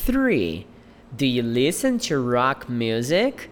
Three. Do you listen to rock music?